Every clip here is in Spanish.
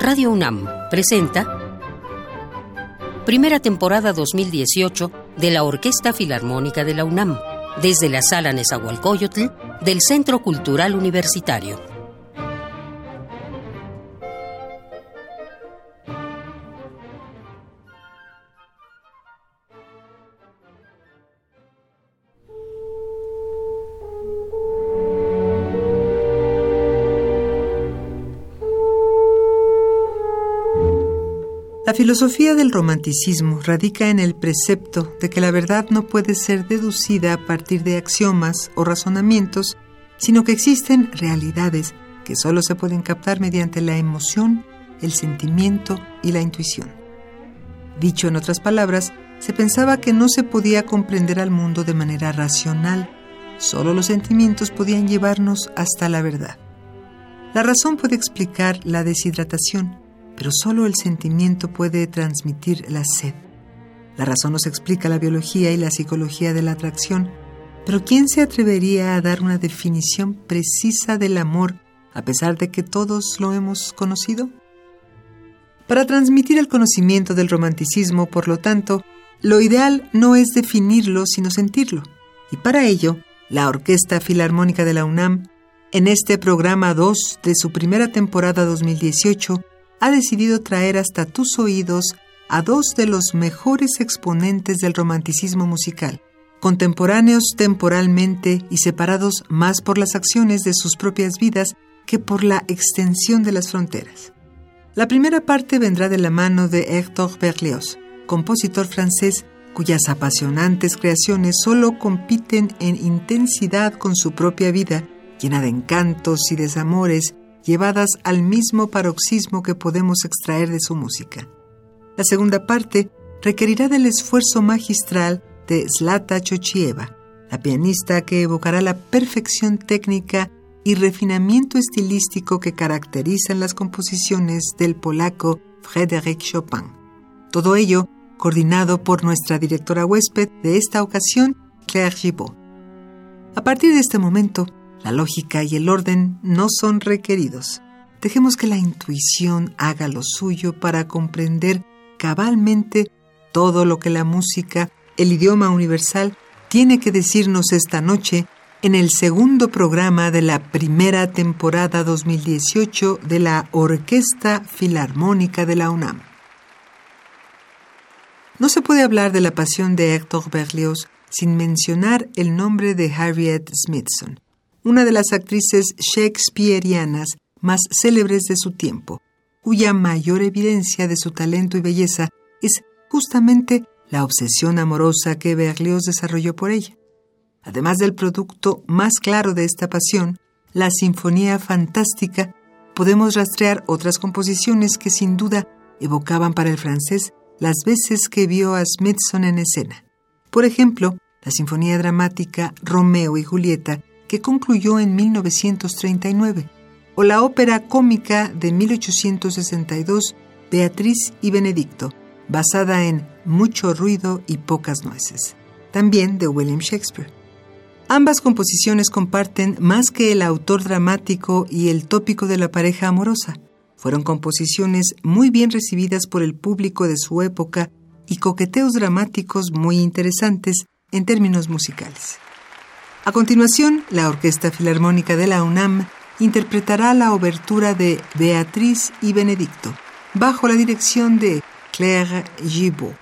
Radio UNAM presenta primera temporada 2018 de la Orquesta Filarmónica de la UNAM, desde la Sala Nezahualcóyotl del Centro Cultural Universitario. La filosofía del romanticismo radica en el precepto de que la verdad no puede ser deducida a partir de axiomas o razonamientos, sino que existen realidades que solo se pueden captar mediante la emoción, el sentimiento y la intuición. Dicho en otras palabras, se pensaba que no se podía comprender al mundo de manera racional, solo los sentimientos podían llevarnos hasta la verdad. La razón puede explicar la deshidratación, pero solo el sentimiento puede transmitir la sed. La razón nos explica la biología y la psicología de la atracción, pero ¿quién se atrevería a dar una definición precisa del amor a pesar de que todos lo hemos conocido? Para transmitir el conocimiento del romanticismo, por lo tanto, lo ideal no es definirlo, sino sentirlo. Y para ello, la Orquesta Filarmónica de la UNAM, en este programa 2 de su primera temporada 2018, ha decidido traer hasta tus oídos a dos de los mejores exponentes del romanticismo musical, contemporáneos temporalmente y separados más por las acciones de sus propias vidas que por la extensión de las fronteras. La primera parte vendrá de la mano de Hector Berlioz, compositor francés cuyas apasionantes creaciones solo compiten en intensidad con su propia vida, llena de encantos y desamores llevadas al mismo paroxismo que podemos extraer de su música. La segunda parte requerirá del esfuerzo magistral de Zlata Chochieva, la pianista que evocará la perfección técnica y refinamiento estilístico que caracterizan las composiciones del polaco Frédéric Chopin. Todo ello coordinado por nuestra directora huésped de esta ocasión, Claire Gibault. A partir de este momento, la lógica y el orden no son requeridos. Dejemos que la intuición haga lo suyo para comprender cabalmente todo lo que la música, el idioma universal, tiene que decirnos esta noche en el segundo programa de la primera temporada 2018 de la Orquesta Filarmónica de la UNAM. No se puede hablar de la pasión de Hector Berlioz sin mencionar el nombre de Harriet Smithson una de las actrices shakespearianas más célebres de su tiempo, cuya mayor evidencia de su talento y belleza es justamente la obsesión amorosa que Berlioz desarrolló por ella. Además del producto más claro de esta pasión, la Sinfonía Fantástica, podemos rastrear otras composiciones que sin duda evocaban para el francés las veces que vio a Smithson en escena. Por ejemplo, la Sinfonía Dramática Romeo y Julieta que concluyó en 1939, o la ópera cómica de 1862 Beatriz y Benedicto, basada en Mucho ruido y pocas nueces, también de William Shakespeare. Ambas composiciones comparten más que el autor dramático y el tópico de la pareja amorosa. Fueron composiciones muy bien recibidas por el público de su época y coqueteos dramáticos muy interesantes en términos musicales. A continuación, la Orquesta Filarmónica de la UNAM interpretará la obertura de Beatriz y Benedicto, bajo la dirección de Claire Gibault.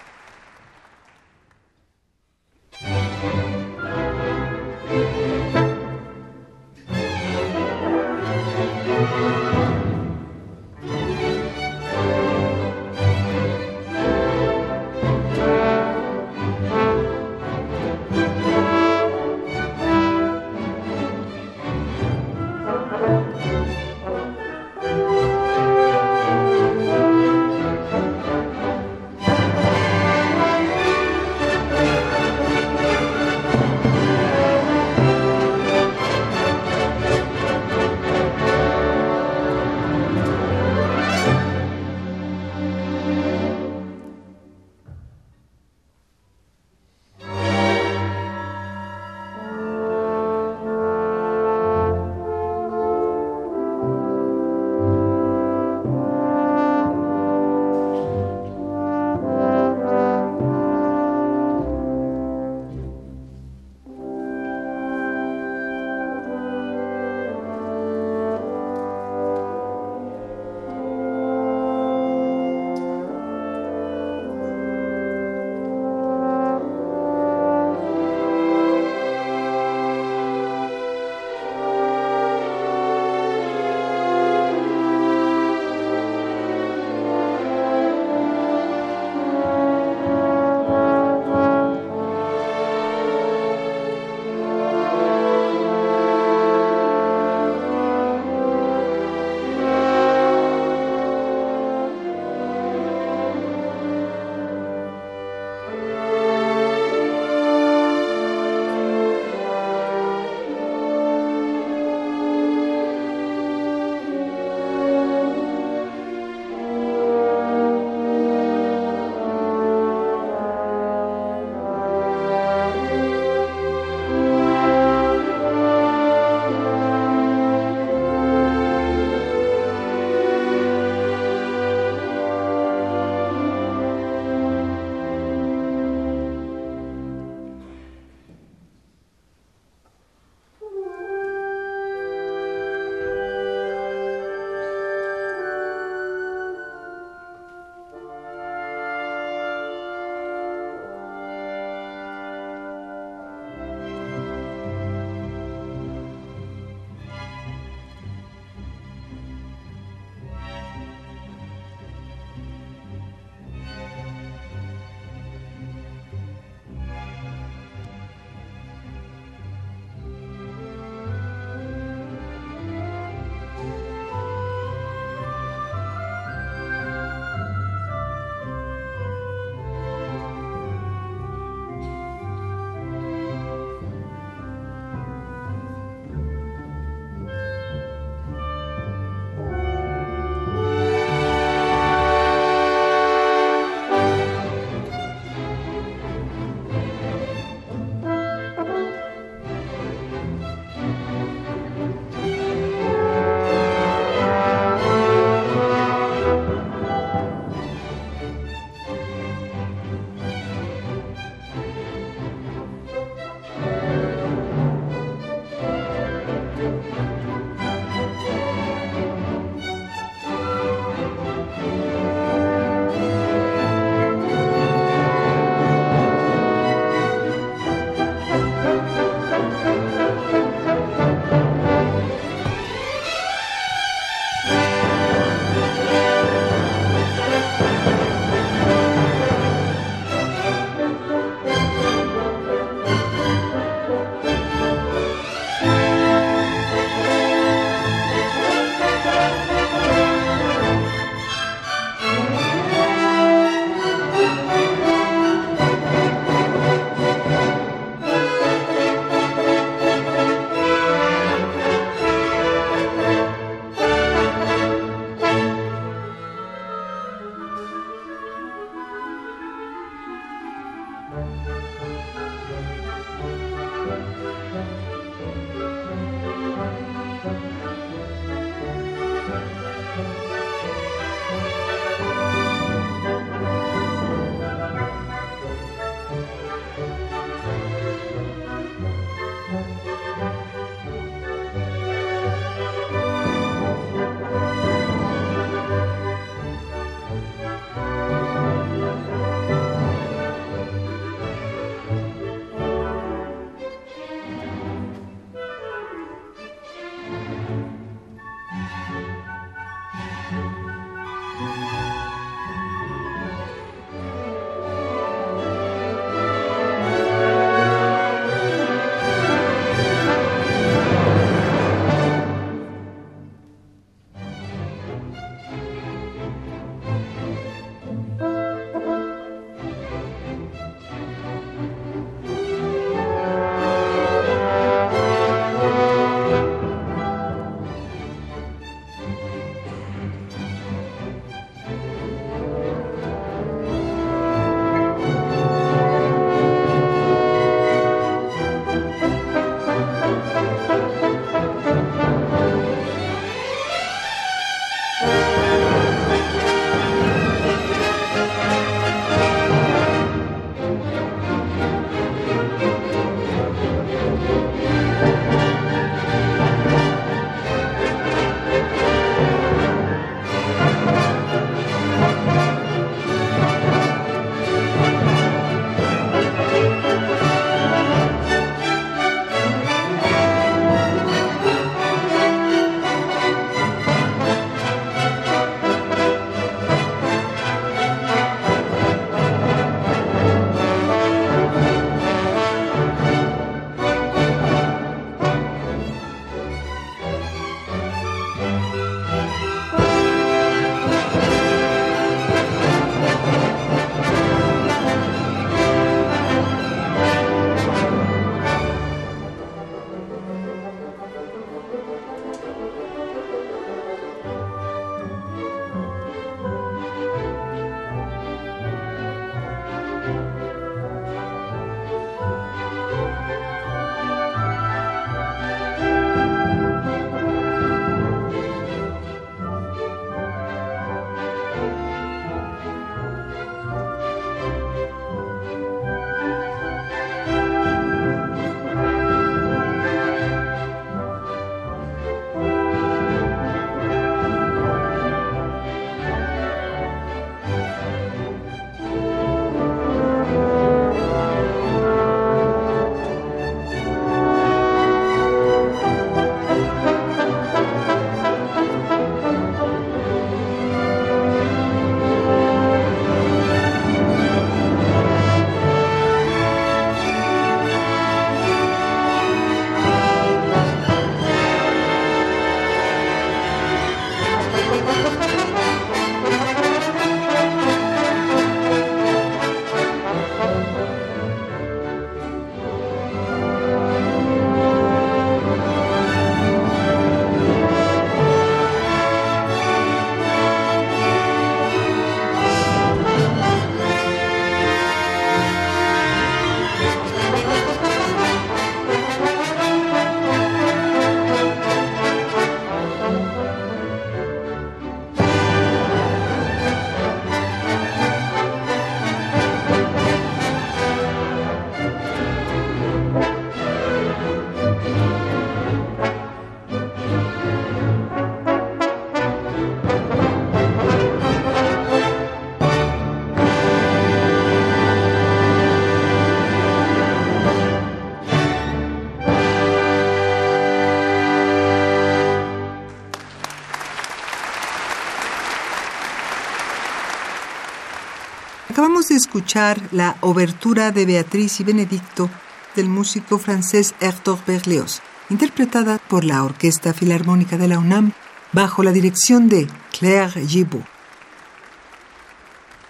Escuchar la obertura de Beatriz y Benedicto del músico francés Hector Berlioz, interpretada por la Orquesta Filarmónica de la UNAM bajo la dirección de Claire Gibault.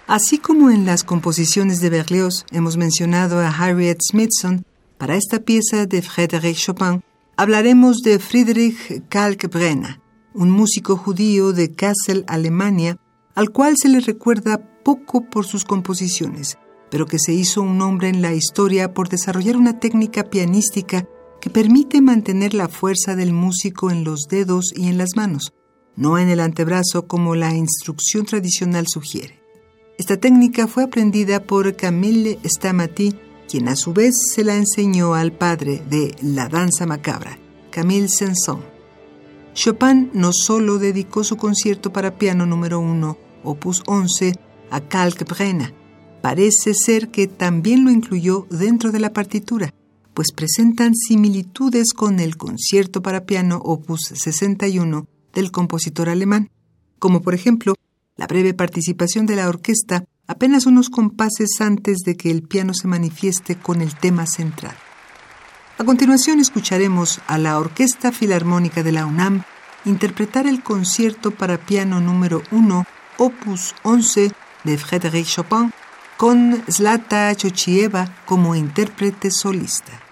Así como en las composiciones de Berlioz hemos mencionado a Harriet Smithson, para esta pieza de Frédéric Chopin hablaremos de Friedrich Kalkbrenner, un músico judío de Kassel, Alemania, al cual se le recuerda poco por sus composiciones, pero que se hizo un nombre en la historia por desarrollar una técnica pianística que permite mantener la fuerza del músico en los dedos y en las manos, no en el antebrazo como la instrucción tradicional sugiere. Esta técnica fue aprendida por Camille Stamati, quien a su vez se la enseñó al padre de la danza macabra, Camille Senson. Chopin no solo dedicó su concierto para piano número 1, opus 11, a Kalkbrenner. Parece ser que también lo incluyó dentro de la partitura, pues presentan similitudes con el concierto para piano opus 61 del compositor alemán, como por ejemplo la breve participación de la orquesta apenas unos compases antes de que el piano se manifieste con el tema central. A continuación escucharemos a la Orquesta Filarmónica de la UNAM interpretar el concierto para piano número 1, opus 11 de Frédéric Chopin, con Zlata Chochieva como intérprete solista.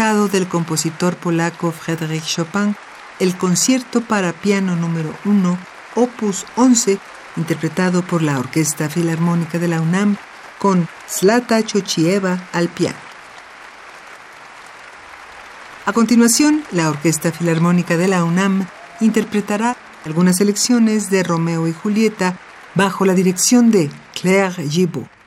Del compositor polaco Frédéric Chopin el concierto para piano número 1, opus 11, interpretado por la Orquesta Filarmónica de la UNAM con Slata Chochieva al piano. A continuación, la Orquesta Filarmónica de la UNAM interpretará algunas selecciones de Romeo y Julieta bajo la dirección de Claire Gibault.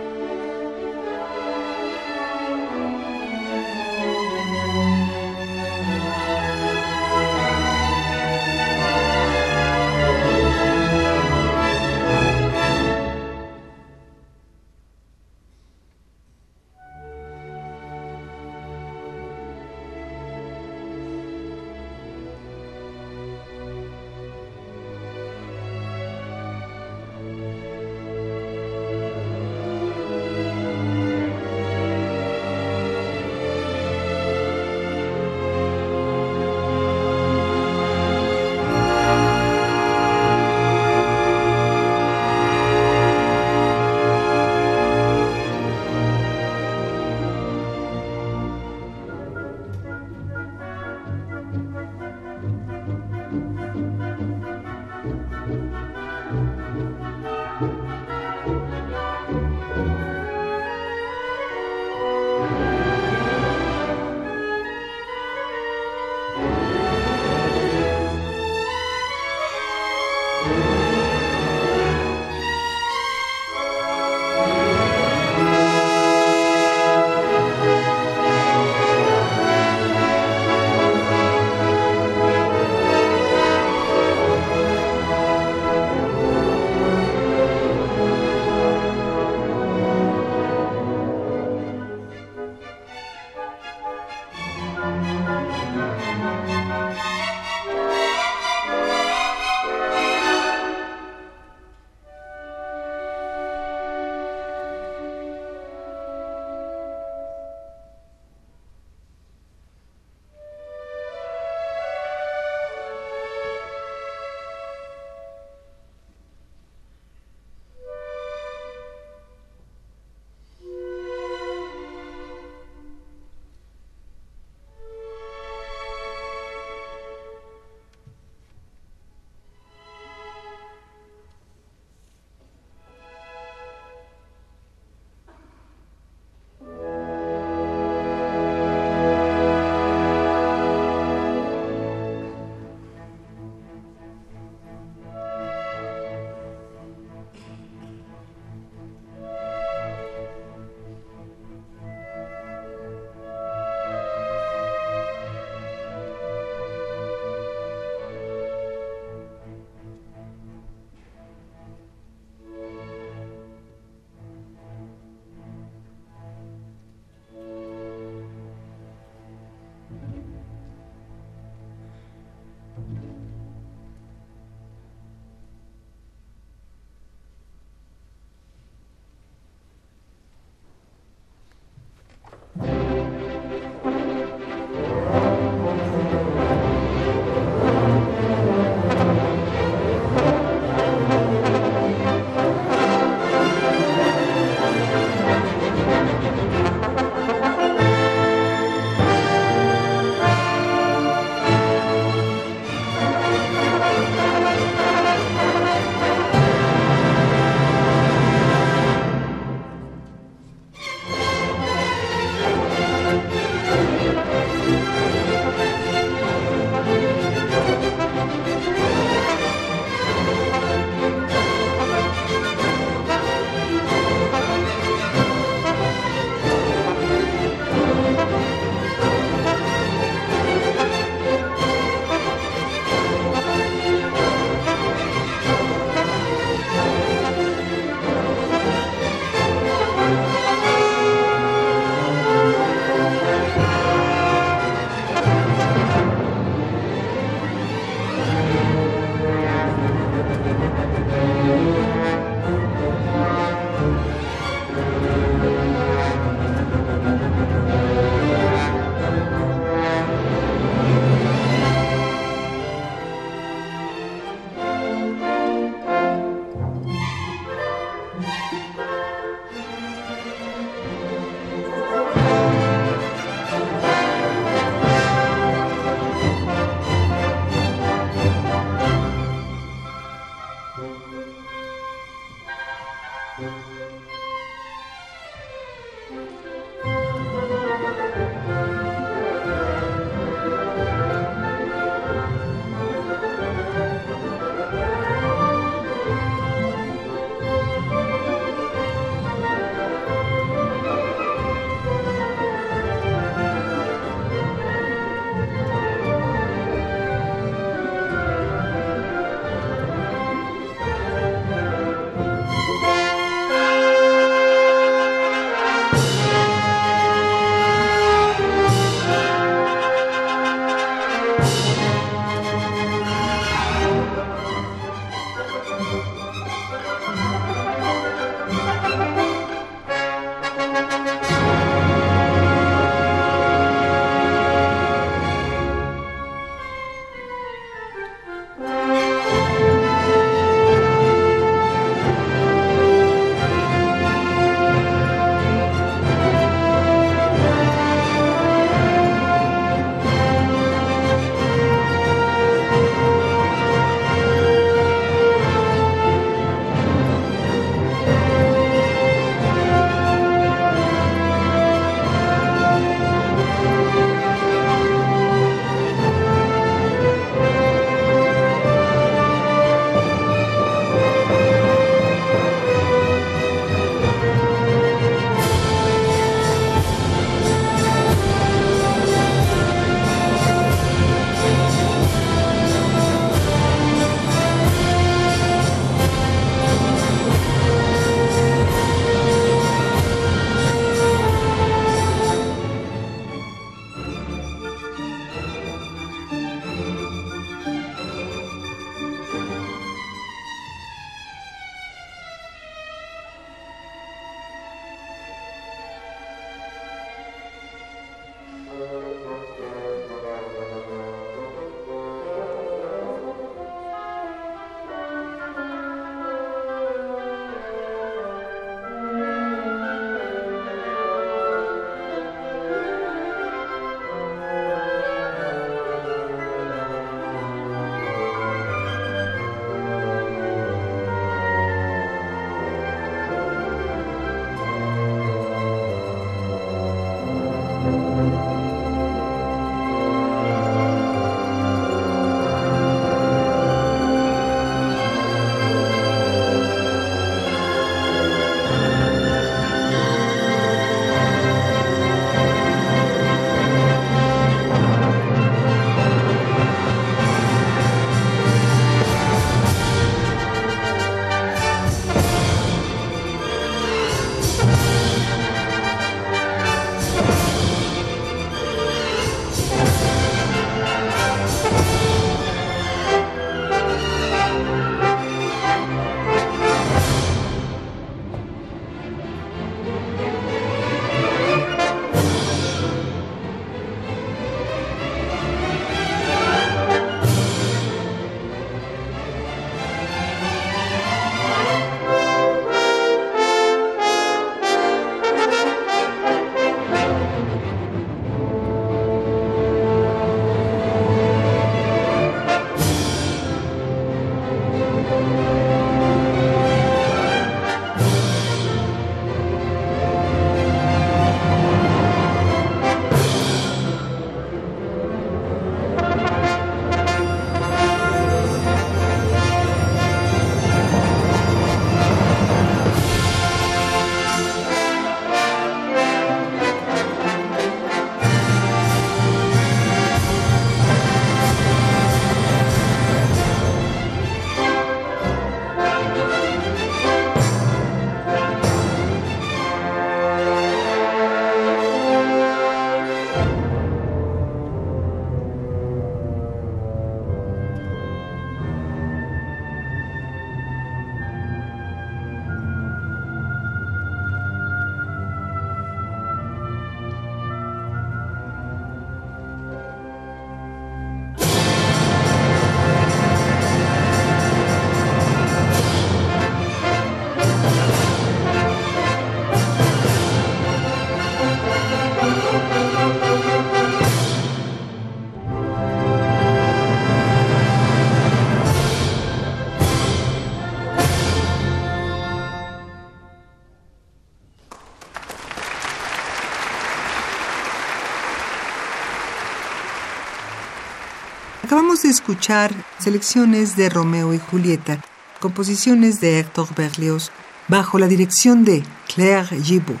Acabamos de escuchar selecciones de Romeo y Julieta, composiciones de Hector Berlioz, bajo la dirección de Claire Gibault.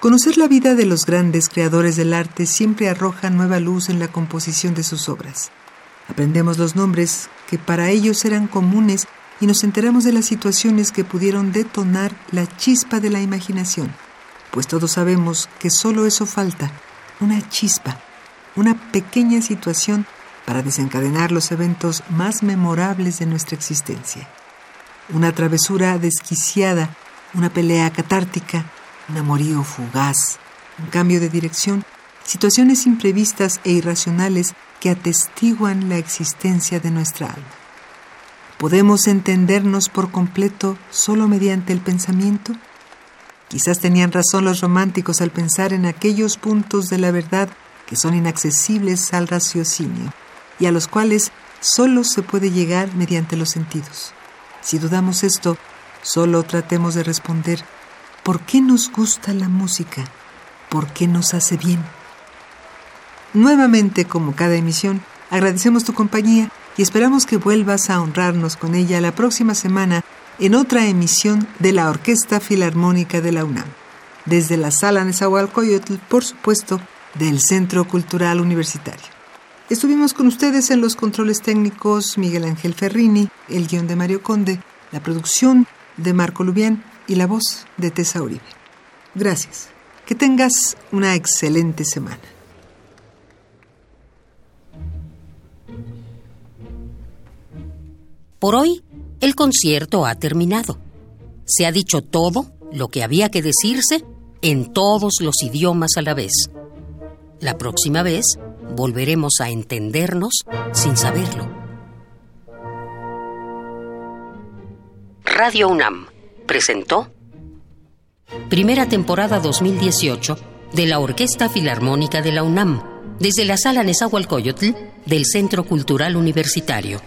Conocer la vida de los grandes creadores del arte siempre arroja nueva luz en la composición de sus obras. Aprendemos los nombres que para ellos eran comunes y nos enteramos de las situaciones que pudieron detonar la chispa de la imaginación, pues todos sabemos que solo eso falta, una chispa una pequeña situación para desencadenar los eventos más memorables de nuestra existencia. Una travesura desquiciada, una pelea catártica, un amorío fugaz, un cambio de dirección, situaciones imprevistas e irracionales que atestiguan la existencia de nuestra alma. ¿Podemos entendernos por completo solo mediante el pensamiento? Quizás tenían razón los románticos al pensar en aquellos puntos de la verdad que son inaccesibles al raciocinio y a los cuales solo se puede llegar mediante los sentidos. Si dudamos esto, solo tratemos de responder, ¿por qué nos gusta la música? ¿Por qué nos hace bien? Nuevamente, como cada emisión, agradecemos tu compañía y esperamos que vuelvas a honrarnos con ella la próxima semana en otra emisión de la Orquesta Filarmónica de la UNAM. Desde la sala Nezahualcóyotl, por supuesto, del Centro Cultural Universitario. Estuvimos con ustedes en los controles técnicos Miguel Ángel Ferrini, el guion de Mario Conde, la producción de Marco Lubián y la voz de Tessa Uribe. Gracias. Que tengas una excelente semana. Por hoy, el concierto ha terminado. Se ha dicho todo lo que había que decirse en todos los idiomas a la vez. La próxima vez volveremos a entendernos sin saberlo. Radio UNAM presentó Primera temporada 2018 de la Orquesta Filarmónica de la UNAM, desde la Sala Nezahualcóyotl del Centro Cultural Universitario.